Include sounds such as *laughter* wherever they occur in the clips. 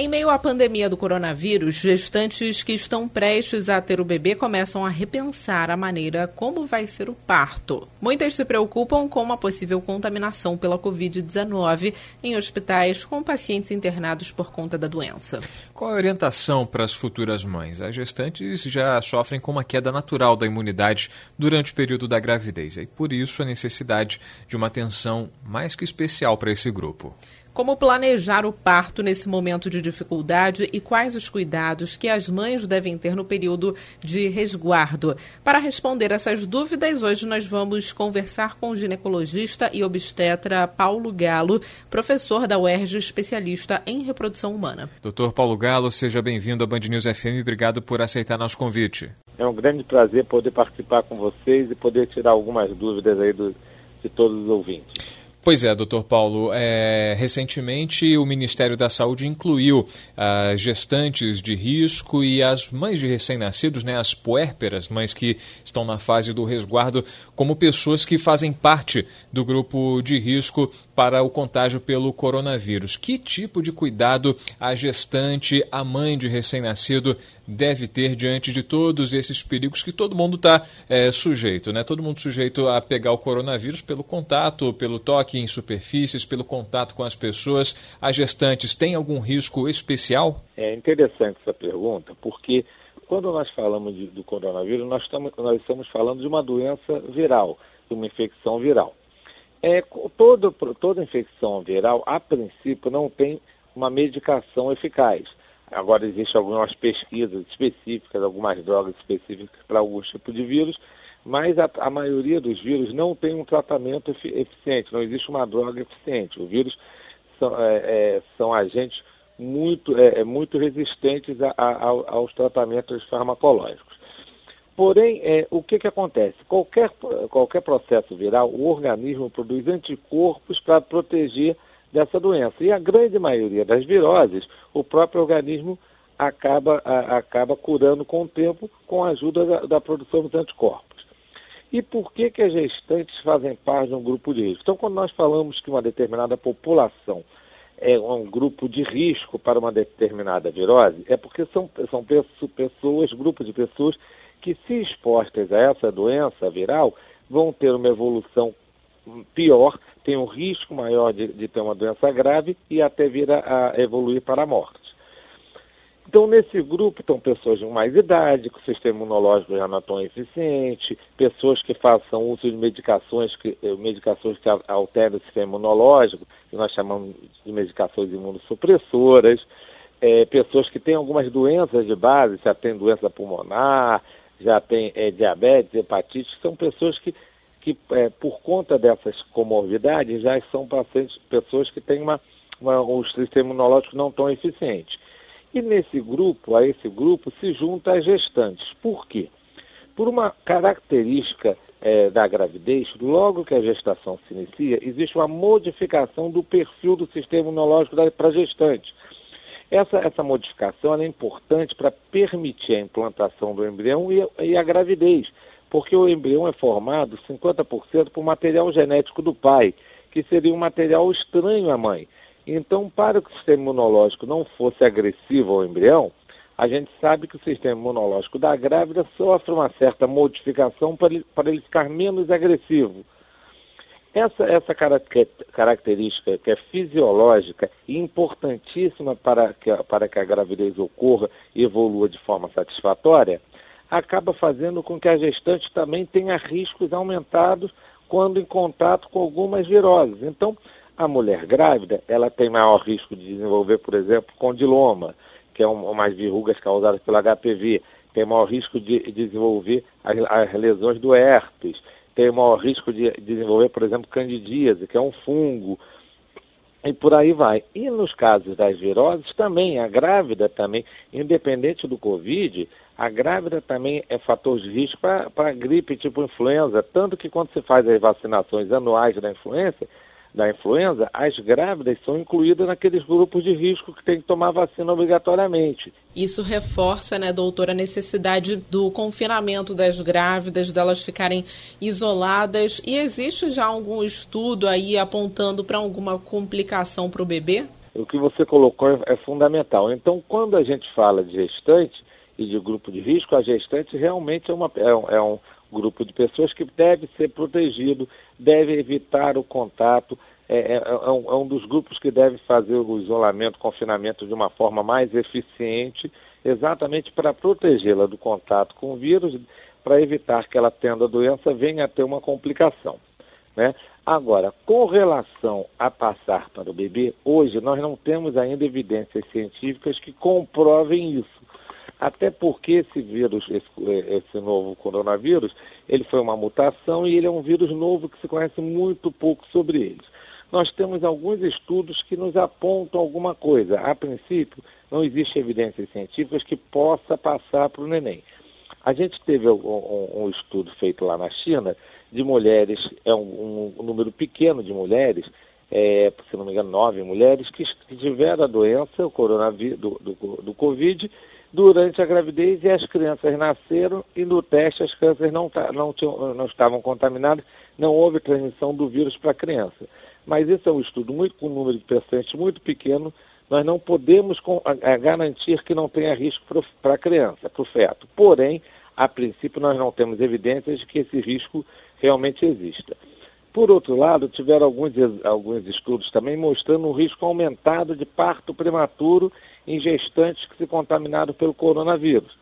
Em meio à pandemia do coronavírus, gestantes que estão prestes a ter o bebê começam a repensar a maneira como vai ser o parto. Muitas se preocupam com uma possível contaminação pela Covid-19 em hospitais com pacientes internados por conta da doença. Qual a orientação para as futuras mães? As gestantes já sofrem com uma queda natural da imunidade durante o período da gravidez e, por isso, a necessidade de uma atenção mais que especial para esse grupo. Como planejar o parto nesse momento de dificuldade e quais os cuidados que as mães devem ter no período de resguardo? Para responder essas dúvidas, hoje nós vamos conversar com o ginecologista e obstetra Paulo Galo, professor da UERJ, especialista em reprodução humana. Doutor Paulo Galo, seja bem-vindo à Band News FM e obrigado por aceitar nosso convite. É um grande prazer poder participar com vocês e poder tirar algumas dúvidas aí do, de todos os ouvintes. Pois é, doutor Paulo. É, recentemente, o Ministério da Saúde incluiu as ah, gestantes de risco e as mães de recém-nascidos, né, as puérperas, mães que estão na fase do resguardo, como pessoas que fazem parte do grupo de risco para o contágio pelo coronavírus. Que tipo de cuidado a gestante, a mãe de recém-nascido, deve ter diante de todos esses perigos que todo mundo está é, sujeito, né? Todo mundo sujeito a pegar o coronavírus pelo contato, pelo toque em superfícies, pelo contato com as pessoas. As gestantes têm algum risco especial? É interessante essa pergunta, porque quando nós falamos de, do coronavírus, nós estamos, nós estamos falando de uma doença viral, de uma infecção viral. É, toda infecção viral, a princípio, não tem uma medicação eficaz. Agora existem algumas pesquisas específicas, algumas drogas específicas para alguns tipos de vírus, mas a, a, maioria dos vírus não tem um tratamento eficiente, não existe uma droga eficiente. Os vírus são, é, é, são agentes muito, é, é muito resistentes a, a, aos tratamentos farmacológicos. Porém, é, o que, que acontece? Qualquer, qualquer processo viral, o organismo produz anticorpos para proteger dessa doença. E a grande maioria das viroses, o próprio organismo acaba, a, acaba curando com o tempo com a ajuda da, da, produção dos anticorpos. E por que, que as gestantes fazem parte de um grupo de risco? Então, quando nós falamos que uma determinada população é um grupo de risco para uma determinada virose, é porque são, são pessoas, grupos de pessoas que, se expostas a essa doença viral, vão ter uma evolução pior, tem um risco maior de, de ter uma doença grave e até vir a, a, evoluir para a morte. Então, nesse grupo estão pessoas de mais idade, com sistema imunológico já não tão eficiente, pessoas que façam uso de medicações que, eh, medicações que alteram o sistema imunológico, que nós chamamos de medicações imunossupressoras, é, pessoas que têm algumas doenças de base, já tem doença pulmonar, já tem é, diabetes, hepatite, são pessoas que que, é, por conta dessas comorbidades, já são pacientes, pessoas que têm uma, uma, um sistema imunológico não tão eficiente. E nesse grupo, a esse grupo, se junta as gestantes. Por quê? Por uma característica é, da gravidez, logo que a gestação se inicia, existe uma modificação do perfil do sistema imunológico para a gestante. Essa, essa modificação é importante para permitir a implantação do embrião e, e a gravidez porque o embrião é formado 50% por material genético do pai, que seria um material estranho à mãe. Então, para que o sistema imunológico não fosse agressivo ao embrião, a gente sabe que o sistema imunológico da grávida sofre uma certa modificação para ele, ficar menos agressivo. Essa, essa característica que é fisiológica e importantíssima para que, para que a gravidez ocorra e evolua de forma satisfatória, acaba fazendo com que a gestante também tenha riscos aumentados quando em contato com algumas viroses. Então, a mulher grávida, ela tem maior risco de desenvolver, por exemplo, condiloma, que é uma das verrugas causadas pelo HPV, tem maior risco de desenvolver as, as lesões do herpes, tem maior risco de desenvolver, por exemplo, candidíase, que é um fungo, e por aí vai. E nos casos das viroses também, a grávida também, independente do Covid, a grávida também é fator de risco para gripe tipo influenza, tanto que quando se faz as vacinações anuais da influenza, da influenza, as grávidas são incluídas naqueles grupos de risco que tem que tomar vacina obrigatoriamente. Isso reforça, né, doutora, a necessidade do confinamento das grávidas, delas ficarem isoladas. E existe já algum estudo aí apontando para alguma complicação para o bebê? O que você colocou é, é fundamental. Então, quando a gente fala de gestante e de grupo de risco, a gestante realmente é, uma, é, é um grupo de pessoas que deve ser protegido, deve evitar o contato, é, é, é, um, é, um, dos grupos que deve fazer o isolamento, confinamento de uma forma mais eficiente, exatamente para protegê-la do contato com o vírus, para evitar que ela tendo a doença venha a ter uma complicação. Né? Agora, com relação a passar para o bebê, hoje nós não temos ainda evidências científicas que comprovem isso. Até porque esse vírus, esse, esse, novo coronavírus, ele foi uma mutação e ele é um vírus novo que se conhece muito pouco sobre ele. Nós temos alguns estudos que nos apontam alguma coisa. A princípio, não existe evidências científicas que possa passar para o neném. A gente teve um, um, estudo feito lá na China de mulheres, é um, um número pequeno de mulheres, é, se não me engano, nove mulheres, que tiveram a doença, o coronavírus, do, do, do Covid, durante a gravidez e as crianças nasceram e no teste as crianças não, não, tinham, não estavam contaminadas, não houve transmissão do vírus para a criança. Mas esse é um estudo muito com um número de pacientes muito pequeno, nós não podemos com, a, a garantir que não tenha risco para a criança, para o feto. Porém, a princípio nós não temos evidências de que esse risco realmente exista. Por outro lado, tiveram alguns, alguns estudos também mostrando um risco aumentado de parto prematuro em gestantes que se contaminaram pelo coronavírus.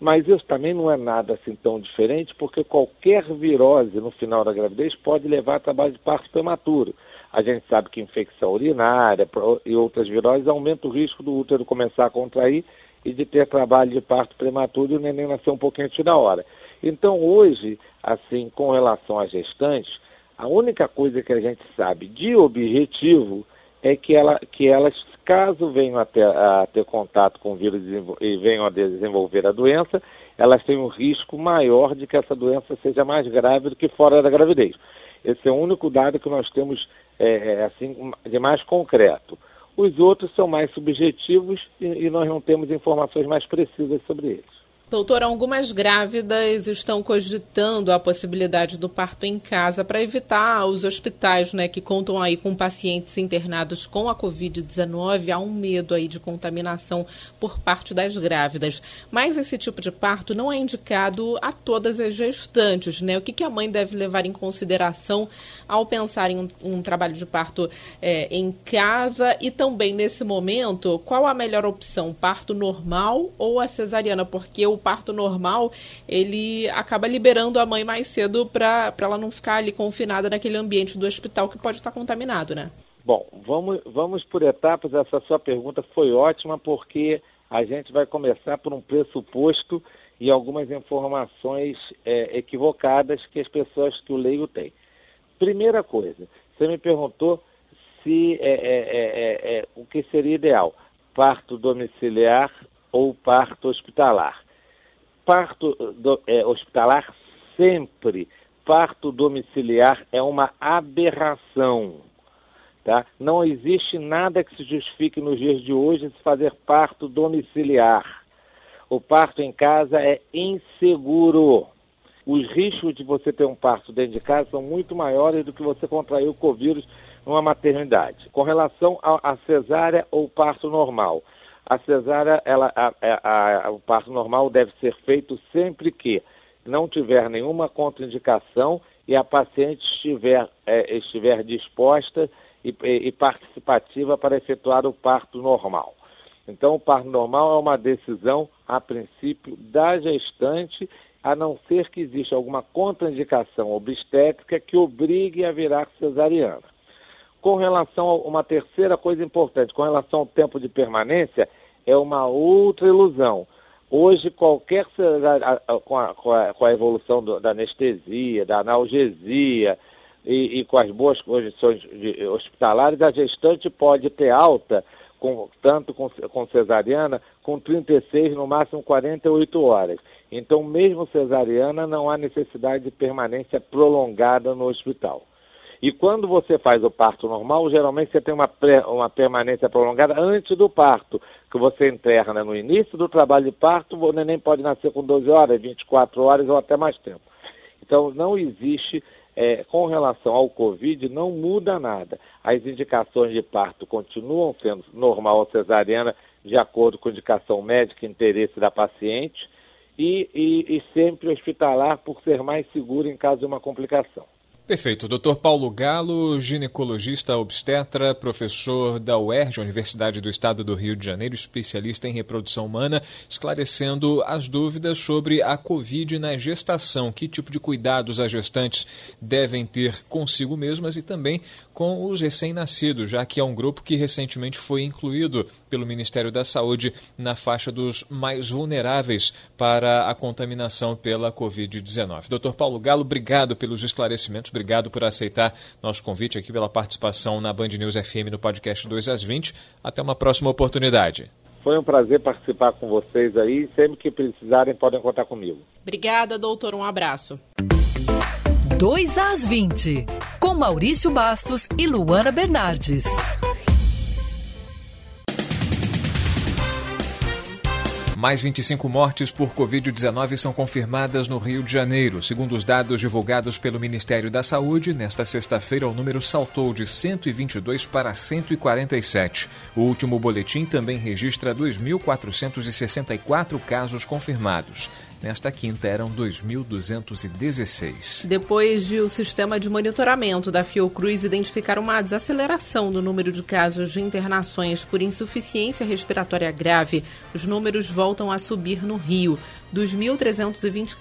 Mas isso também não é nada assim tão diferente, porque qualquer virose no final da gravidez pode levar a trabalho de parto prematuro. A gente sabe que infecção urinária e outras viroses aumentam o risco do útero começar a contrair e de ter trabalho de parto prematuro e o neném nascer um pouquinho antes da hora. Então, hoje, assim, com relação às gestantes, a única coisa que a gente sabe de objetivo é que, ela, que elas Caso venham a ter, a ter contato com o vírus e venham a desenvolver a doença, elas têm um risco maior de que essa doença seja mais grave do que fora da gravidez. Esse é o único dado que nós temos é, é assim de mais concreto. Os outros são mais subjetivos e, e nós não temos informações mais precisas sobre eles. Doutora, algumas grávidas estão cogitando a possibilidade do parto em casa para evitar os hospitais, né, que contam aí com pacientes internados com a Covid-19. Há um medo aí de contaminação por parte das grávidas. Mas esse tipo de parto não é indicado a todas as gestantes, né? O que, que a mãe deve levar em consideração ao pensar em um, um trabalho de parto é, em casa e também nesse momento, qual a melhor opção, parto normal ou a cesariana? Porque o parto normal, ele acaba liberando a mãe mais cedo para ela não ficar ali confinada naquele ambiente do hospital que pode estar contaminado, né? Bom, vamos, vamos por etapas. Essa sua pergunta foi ótima porque a gente vai começar por um pressuposto e algumas informações é, equivocadas que as pessoas que o leigo têm. Primeira coisa, você me perguntou se é, é, é, é o que seria ideal, parto domiciliar ou parto hospitalar parto do, é, hospitalar sempre, parto domiciliar é uma aberração. Tá? Não existe nada que se justifique nos dias de hoje se fazer parto domiciliar. O parto em casa é inseguro. Os riscos de você ter um parto dentro de casa são muito maiores do que você contrair o Covid numa maternidade. Com relação à cesárea ou parto normal, a cesárea, ela, a, a, a, o parto normal deve ser feito sempre que não tiver nenhuma contraindicação e a paciente estiver, é, estiver disposta e, e, participativa para efetuar o parto normal. Então, o parto normal é uma decisão, a princípio, da gestante, a não ser que exista alguma contraindicação obstétrica que obrigue a virar cesariana. Com relação a uma terceira coisa importante, com relação ao tempo de permanência, é uma outra ilusão. Hoje, qualquer com a, com a, com a evolução do, da anestesia, da analgesia e, e, com as boas condições de, hospitalares, a gestante pode ter alta, com, tanto com, com cesariana, com 36, no máximo 48 horas. Então, mesmo cesariana, não há necessidade de permanência prolongada no hospital. E quando você faz o parto normal, geralmente você tem uma, uma permanência prolongada antes do parto, que você interna no início do trabalho de parto, o neném pode nascer com 12 horas, 24 horas ou até mais tempo. Então, não existe, é, com relação ao Covid, não muda nada. As indicações de parto continuam sendo normal ou cesariana, de acordo com indicação médica e interesse da paciente, e, e, e sempre hospitalar por ser mais seguro em caso de uma complicação. Perfeito. Dr. Paulo Galo, ginecologista obstetra, professor da UERJ, Universidade do Estado do Rio de Janeiro, especialista em reprodução humana, esclarecendo as dúvidas sobre a Covid na gestação. Que tipo de cuidados as gestantes devem ter consigo mesmas e também com os recém-nascidos, já que é um grupo que recentemente foi incluído pelo Ministério da Saúde na faixa dos mais vulneráveis para a contaminação pela Covid-19. Dr. Paulo Galo, obrigado pelos esclarecimentos obrigado por aceitar nosso convite aqui pela participação na Band News FM no podcast 2 às 20. Até uma próxima oportunidade. Foi um prazer participar com vocês aí. Sempre que precisarem, podem contar comigo. Obrigada, doutor. Um abraço. 2 às 20, com Maurício Bastos e Luana Bernardes. Mais 25 mortes por Covid-19 são confirmadas no Rio de Janeiro. Segundo os dados divulgados pelo Ministério da Saúde, nesta sexta-feira o número saltou de 122 para 147. O último boletim também registra 2.464 casos confirmados. Nesta quinta eram 2.216. Depois de o sistema de monitoramento da Fiocruz identificar uma desaceleração no número de casos de internações por insuficiência respiratória grave, os números voltam a subir no Rio. Dos 1.320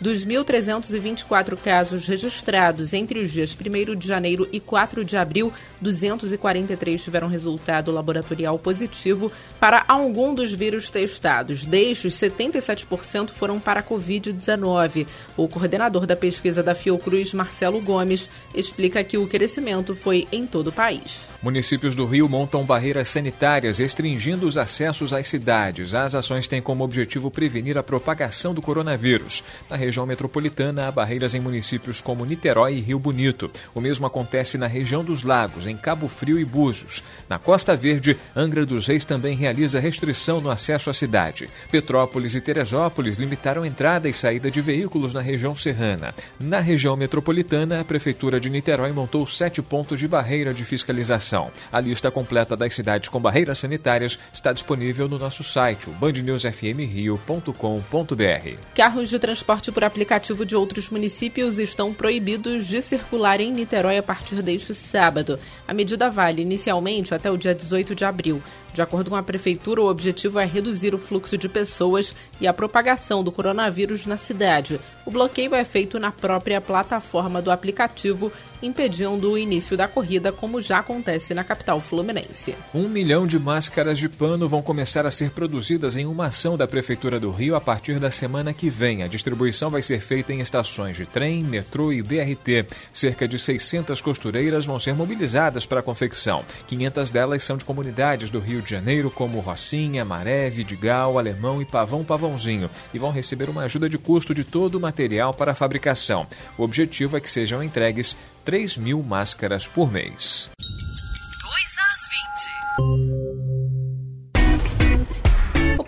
dos 1.324 casos registrados entre os dias 1 de janeiro e 4 de abril, 243 tiveram resultado laboratorial positivo para algum dos vírus testados. Destes, 77% foram para a Covid-19. O coordenador da pesquisa da Fiocruz, Marcelo Gomes, explica que o crescimento foi em todo o país. Municípios do Rio montam barreiras sanitárias restringindo os acessos às cidades. As ações têm como objetivo prevenir a propagação do coronavírus. Na região metropolitana, há barreiras em municípios como Niterói e Rio Bonito. O mesmo acontece na região dos Lagos, em Cabo Frio e Búzios. Na Costa Verde, Angra dos Reis também realiza restrição no acesso à cidade. Petrópolis e Teresópolis limitaram entrada e saída de veículos na região serrana. Na região metropolitana, a Prefeitura de Niterói montou sete pontos de barreira de fiscalização. A lista completa das cidades com barreiras sanitárias está disponível no nosso site, bandnewsfmrio.com.br. Carros de transporte por aplicativo de outros municípios estão proibidos de circular em Niterói a partir deste sábado. A medida vale inicialmente até o dia 18 de abril. De acordo com a Prefeitura, o objetivo é reduzir o fluxo de pessoas e a propagação do coronavírus na cidade. O bloqueio é feito na própria plataforma do aplicativo, impedindo o início da corrida, como já acontece na capital fluminense. Um milhão de máscaras de pano vão começar a ser produzidas em uma ação da Prefeitura do Rio a partir da semana que vem. A distribuição vai ser feita em estações de trem, metrô e BRT. Cerca de 600 costureiras vão ser mobilizadas para a confecção. 500 delas são de comunidades do Rio de Janeiro, como Rocinha, Maré, Vidigal, Alemão e Pavão Pavãozinho, e vão receber uma ajuda de custo de todo o material para a fabricação. O objetivo é que sejam entregues 3 mil máscaras por mês.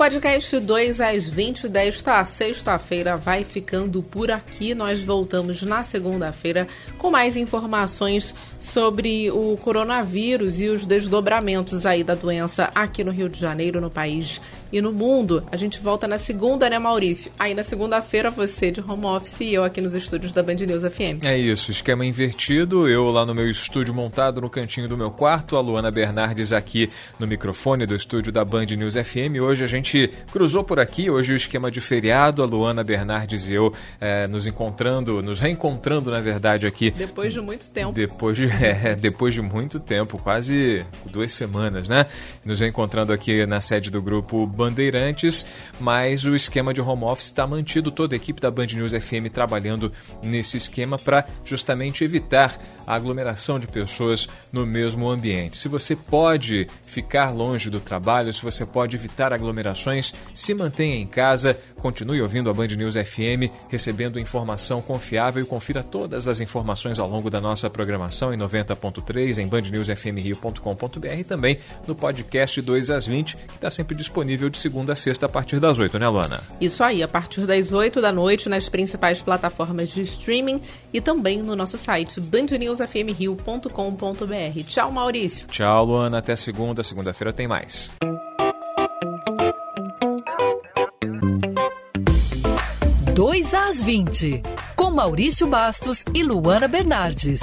Podcast 2 às 20 desta sexta-feira vai ficando por aqui. Nós voltamos na segunda-feira com mais informações sobre o coronavírus e os desdobramentos aí da doença aqui no Rio de Janeiro, no país e no mundo. A gente volta na segunda, né, Maurício? Aí na segunda-feira você de home office e eu aqui nos estúdios da Band News FM. É isso, esquema invertido. Eu lá no meu estúdio montado no cantinho do meu quarto, a Luana Bernardes aqui no microfone do estúdio da Band News FM. Hoje a gente cruzou por aqui, hoje o esquema de feriado, a Luana Bernardes e eu é, nos encontrando, nos reencontrando, na verdade, aqui. Depois de muito tempo. Depois de, *laughs* é, depois de muito tempo, quase duas semanas, né? Nos reencontrando aqui na sede do grupo Bandeirantes, mas o esquema de home office está mantido, toda a equipe da Band News FM trabalhando nesse esquema para justamente evitar a aglomeração de pessoas no mesmo ambiente. Se você pode ficar longe do trabalho, se você pode evitar aglomerações, se mantenha em casa, continue ouvindo a Band News FM, recebendo informação confiável e confira todas as informações ao longo da nossa programação em 90.3, em bandnewsfmrio.com.br e também no podcast 2 às 20, que está sempre disponível de segunda a sexta a partir das 8, né, Luana? Isso aí, a partir das 8 da noite nas principais plataformas de streaming e também no nosso site bandnewsfmrio.com.br. Tchau, Maurício. Tchau, Luana. Até segunda. Segunda-feira tem mais. Dois às 20, com Maurício Bastos e Luana Bernardes.